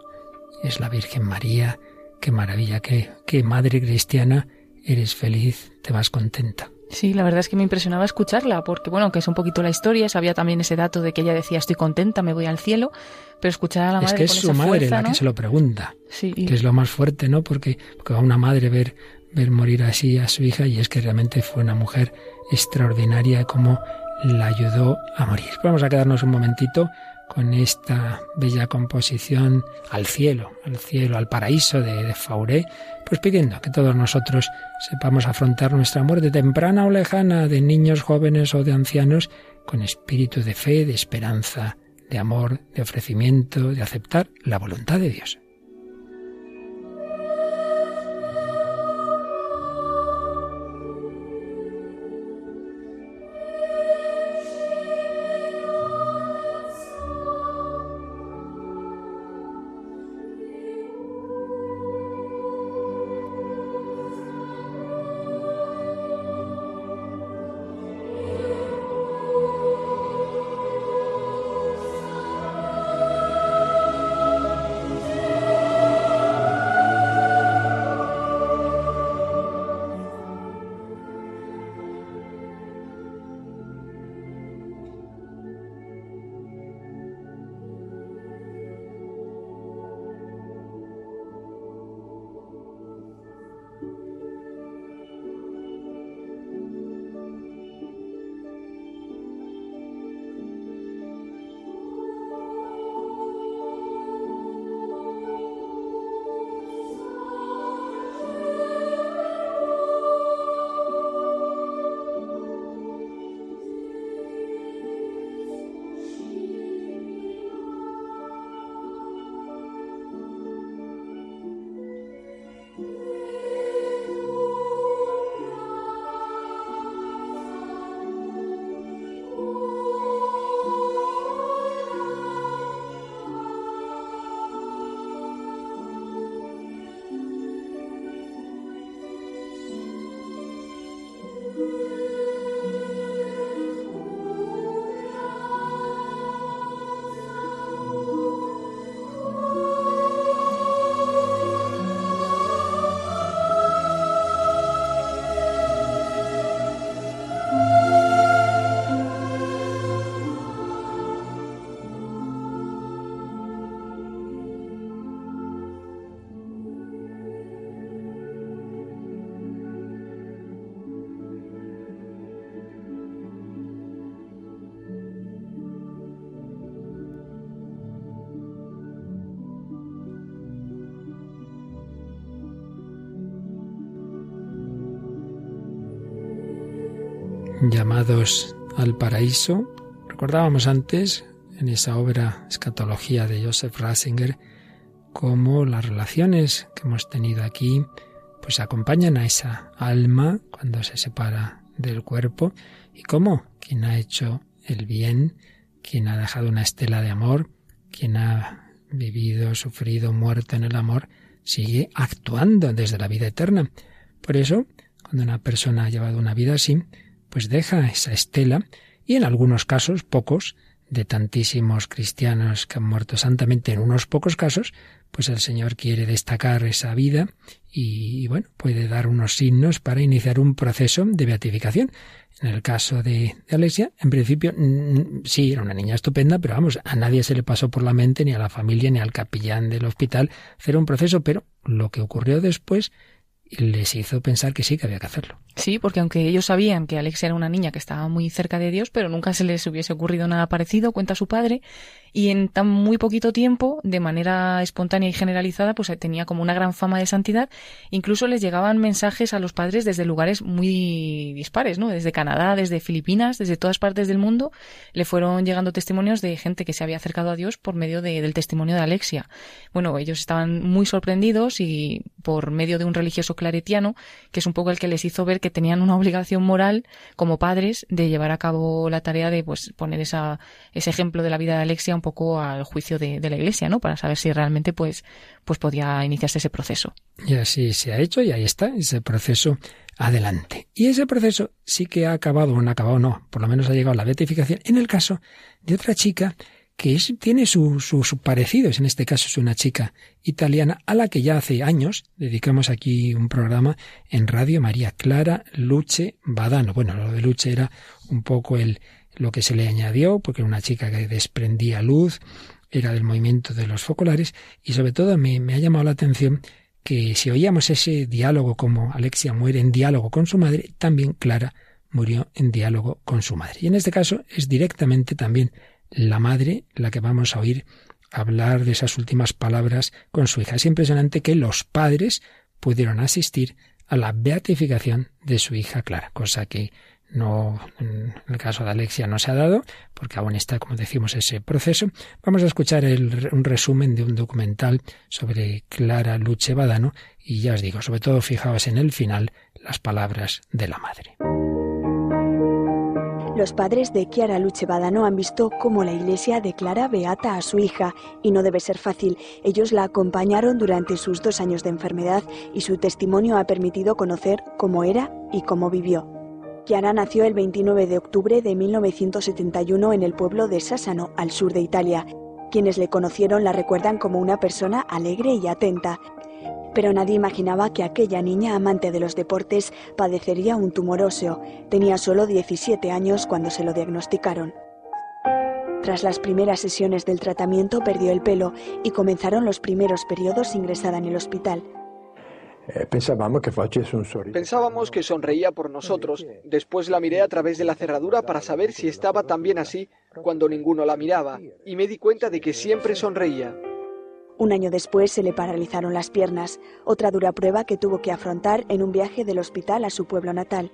[SPEAKER 2] Es la Virgen María. Qué maravilla, qué, qué madre cristiana. Eres feliz, te vas contenta.
[SPEAKER 1] Sí, la verdad es que me impresionaba escucharla, porque bueno, que es un poquito la historia, sabía también ese dato de que ella decía estoy contenta, me voy al cielo, pero escuchar a la madre.
[SPEAKER 2] Es que es su madre la que se lo pregunta, sí, que es lo más fuerte, ¿no? Porque, porque a una madre ver, ver morir así a su hija, y es que realmente fue una mujer extraordinaria como la ayudó a morir. Vamos a quedarnos un momentito con esta bella composición al cielo, al cielo, al paraíso de, de, Fauré, pues pidiendo que todos nosotros sepamos afrontar nuestra muerte temprana o lejana, de niños, jóvenes o de ancianos, con espíritu de fe, de esperanza, de amor, de ofrecimiento, de aceptar la voluntad de Dios. Llamados al paraíso. Recordábamos antes, en esa obra Escatología de Joseph Ratzinger, cómo las relaciones que hemos tenido aquí pues acompañan a esa alma cuando se separa del cuerpo y cómo quien ha hecho el bien, quien ha dejado una estela de amor, quien ha vivido, sufrido, muerto en el amor, sigue actuando desde la vida eterna. Por eso, cuando una persona ha llevado una vida así, pues deja esa estela y en algunos casos, pocos, de tantísimos cristianos que han muerto santamente, en unos pocos casos, pues el Señor quiere destacar esa vida y, bueno, puede dar unos signos para iniciar un proceso de beatificación. En el caso de, de Alexia, en principio, sí, era una niña estupenda, pero vamos, a nadie se le pasó por la mente, ni a la familia, ni al capellán del hospital, hacer un proceso, pero lo que ocurrió después les hizo pensar que sí, que había que hacerlo.
[SPEAKER 1] Sí, porque aunque ellos sabían que Alexia era una niña que estaba muy cerca de Dios, pero nunca se les hubiese ocurrido nada parecido, cuenta su padre, y en tan muy poquito tiempo, de manera espontánea y generalizada, pues tenía como una gran fama de santidad. Incluso les llegaban mensajes a los padres desde lugares muy dispares, ¿no? Desde Canadá, desde Filipinas, desde todas partes del mundo, le fueron llegando testimonios de gente que se había acercado a Dios por medio del testimonio de Alexia. Bueno, ellos estaban muy sorprendidos y por medio de un religioso claretiano, que es un poco el que les hizo ver que tenían una obligación moral como padres de llevar a cabo la tarea de pues poner esa, ese ejemplo de la vida de Alexia un poco al juicio de, la Iglesia, ¿no? Para saber si realmente pues, pues podía iniciarse ese proceso.
[SPEAKER 2] Y así se ha hecho y ahí está, ese proceso adelante. Y ese proceso sí que ha acabado, o no ha acabado, no, por lo menos ha llegado a la beatificación en el caso de otra chica que tiene sus su, parecidos, en este caso es una chica italiana a la que ya hace años dedicamos aquí un programa en radio, María Clara Luce Badano. Bueno, lo de Luce era un poco el, lo que se le añadió, porque era una chica que desprendía luz, era del movimiento de los focolares, y sobre todo me, me ha llamado la atención que si oíamos ese diálogo como Alexia muere en diálogo con su madre, también Clara murió en diálogo con su madre. Y en este caso es directamente también la madre la que vamos a oír hablar de esas últimas palabras con su hija. Es impresionante que los padres pudieron asistir a la beatificación de su hija Clara, cosa que no en el caso de Alexia no se ha dado, porque aún está, como decimos, ese proceso. Vamos a escuchar un resumen de un documental sobre Clara Luche Badano y ya os digo, sobre todo fijaos en el final las palabras de la madre.
[SPEAKER 7] Los padres de Chiara Luce Badano han visto cómo la iglesia declara beata a su hija y no debe ser fácil. Ellos la acompañaron durante sus dos años de enfermedad y su testimonio ha permitido conocer cómo era y cómo vivió. Chiara nació el 29 de octubre de 1971 en el pueblo de Sassano, al sur de Italia. Quienes le conocieron la recuerdan como una persona alegre y atenta pero nadie imaginaba que aquella niña amante de los deportes padecería un tumor óseo. Tenía solo 17 años cuando se lo diagnosticaron. Tras las primeras sesiones del tratamiento perdió el pelo y comenzaron los primeros periodos ingresada en el hospital.
[SPEAKER 8] Eh, pensábamos que sonreía por nosotros. Después la miré a través de la cerradura para saber si estaba también así cuando ninguno la miraba y me di cuenta de que siempre sonreía.
[SPEAKER 7] Un año después se le paralizaron las piernas, otra dura prueba que tuvo que afrontar en un viaje del hospital a su pueblo natal.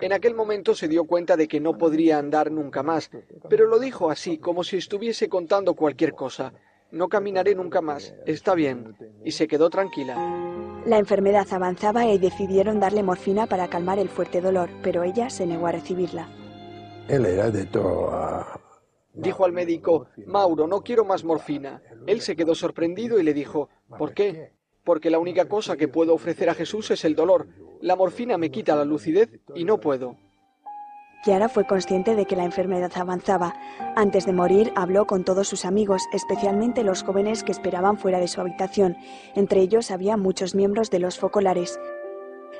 [SPEAKER 8] En aquel momento se dio cuenta de que no podría andar nunca más, pero lo dijo así, como si estuviese contando cualquier cosa. No caminaré nunca más, está bien, y se quedó tranquila.
[SPEAKER 7] La enfermedad avanzaba y decidieron darle morfina para calmar el fuerte dolor, pero ella se negó a recibirla.
[SPEAKER 8] Él era de todo Dijo al médico, Mauro, no quiero más morfina. Él se quedó sorprendido y le dijo, ¿por qué? porque la única cosa que puedo ofrecer a Jesús es el dolor. La morfina me quita la lucidez y no puedo.
[SPEAKER 7] Kiara fue consciente de que la enfermedad avanzaba. Antes de morir habló con todos sus amigos, especialmente los jóvenes que esperaban fuera de su habitación. Entre ellos había muchos miembros de los focolares.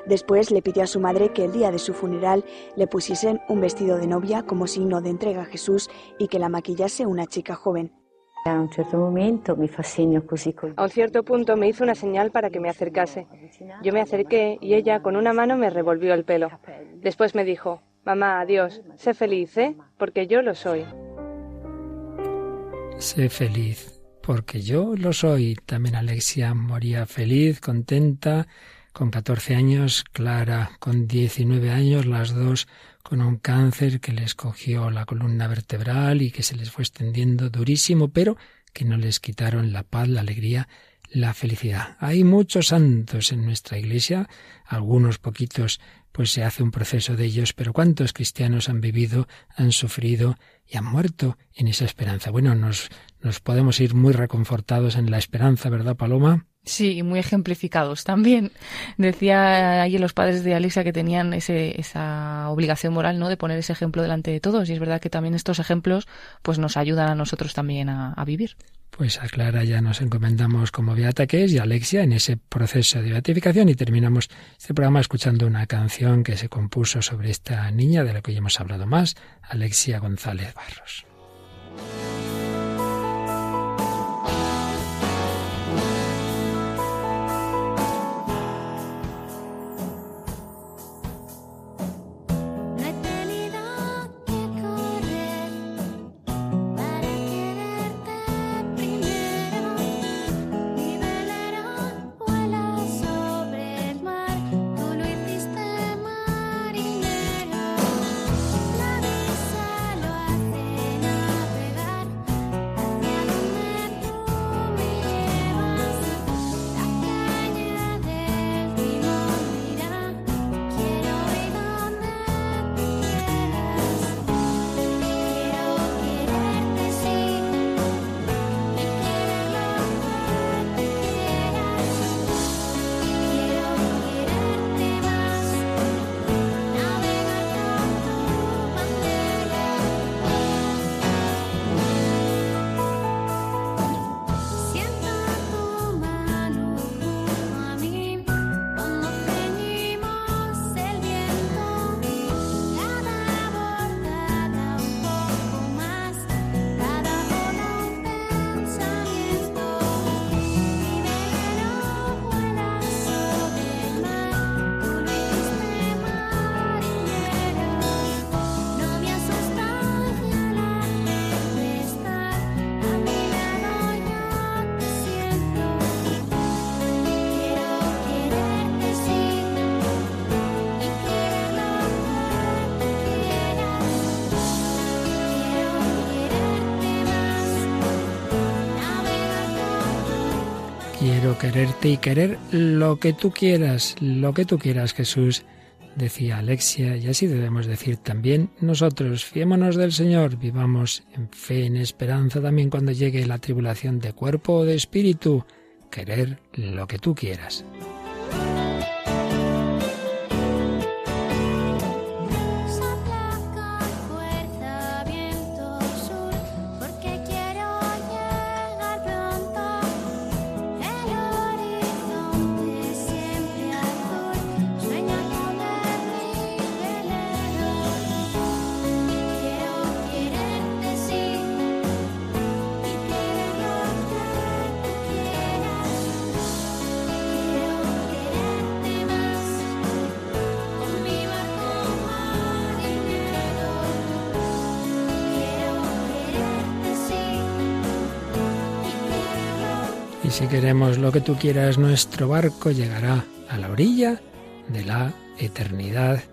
[SPEAKER 7] Después le pidió a su madre que el día de su funeral le pusiesen un vestido de novia como signo de entrega a Jesús y que la maquillase una chica joven.
[SPEAKER 9] A un cierto punto me hizo una señal para que me acercase. Yo me acerqué y ella con una mano me revolvió el pelo. Después me dijo, Mamá, adiós, sé feliz, ¿eh? Porque yo lo soy.
[SPEAKER 10] Sé feliz, porque yo lo soy. También Alexia moría feliz, contenta, con 14 años, Clara con 19 años, las dos con un cáncer que les cogió la columna vertebral y que se les fue extendiendo durísimo, pero que no les quitaron la paz, la alegría, la felicidad. Hay muchos santos en nuestra iglesia, algunos poquitos pues se hace un proceso de ellos, pero ¿cuántos cristianos han vivido, han sufrido y han muerto en esa esperanza? Bueno, nos, nos podemos ir muy reconfortados en la esperanza, ¿verdad, Paloma?
[SPEAKER 1] Sí, muy ejemplificados también. Decía ayer los padres de Alexia que tenían esa obligación moral, ¿no? De poner ese ejemplo delante de todos. Y es verdad que también estos ejemplos, pues nos ayudan a nosotros también a, a vivir.
[SPEAKER 10] Pues a Clara ya nos encomendamos como beata que es y a Alexia en ese proceso de beatificación y terminamos este programa escuchando una canción que se compuso sobre esta niña de la que hoy hemos hablado más, Alexia González Barros. Quererte y querer lo que tú quieras, lo que tú quieras, Jesús, decía Alexia, y así debemos decir también nosotros, fiémonos del Señor, vivamos en fe, en esperanza también cuando llegue la tribulación de cuerpo o de espíritu, querer lo que tú quieras. Queremos lo que tú quieras, nuestro barco llegará a la orilla de la eternidad,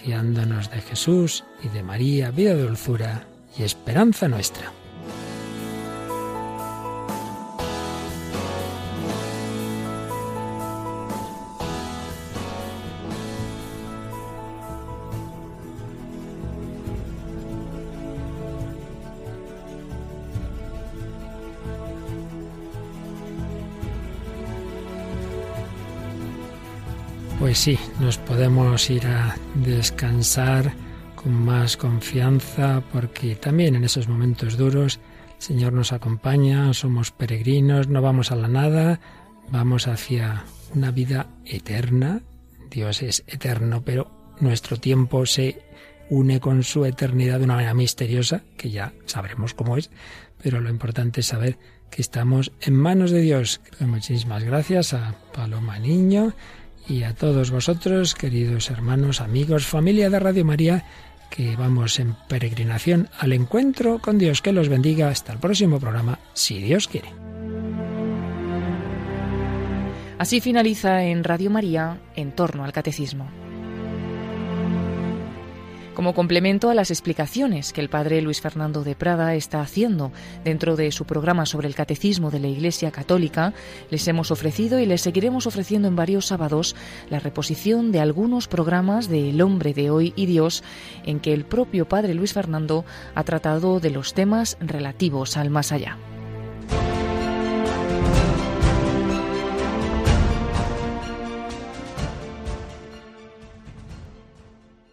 [SPEAKER 10] fiándonos de Jesús y de María, vida, dulzura y esperanza nuestra.
[SPEAKER 2] Pues sí, nos podemos ir a descansar con más confianza porque también en esos momentos duros el Señor nos acompaña, somos peregrinos, no vamos a la nada, vamos hacia una vida eterna. Dios es eterno, pero nuestro tiempo se une con su eternidad de una manera misteriosa, que ya sabremos cómo es, pero lo importante es saber que estamos en manos de Dios. Muchísimas gracias a Paloma Niño y a todos vosotros, queridos hermanos, amigos, familia de Radio María, que vamos en peregrinación al encuentro con Dios. Que los bendiga. Hasta el próximo programa, si Dios quiere.
[SPEAKER 1] Así finaliza en Radio María en torno al catecismo. Como complemento a las explicaciones que el padre Luis Fernando de Prada está haciendo dentro de su programa sobre el catecismo de la Iglesia Católica, les hemos ofrecido y les seguiremos ofreciendo en varios sábados la reposición de algunos programas de El hombre de hoy y Dios en que el propio padre Luis Fernando ha tratado de los temas relativos al más allá.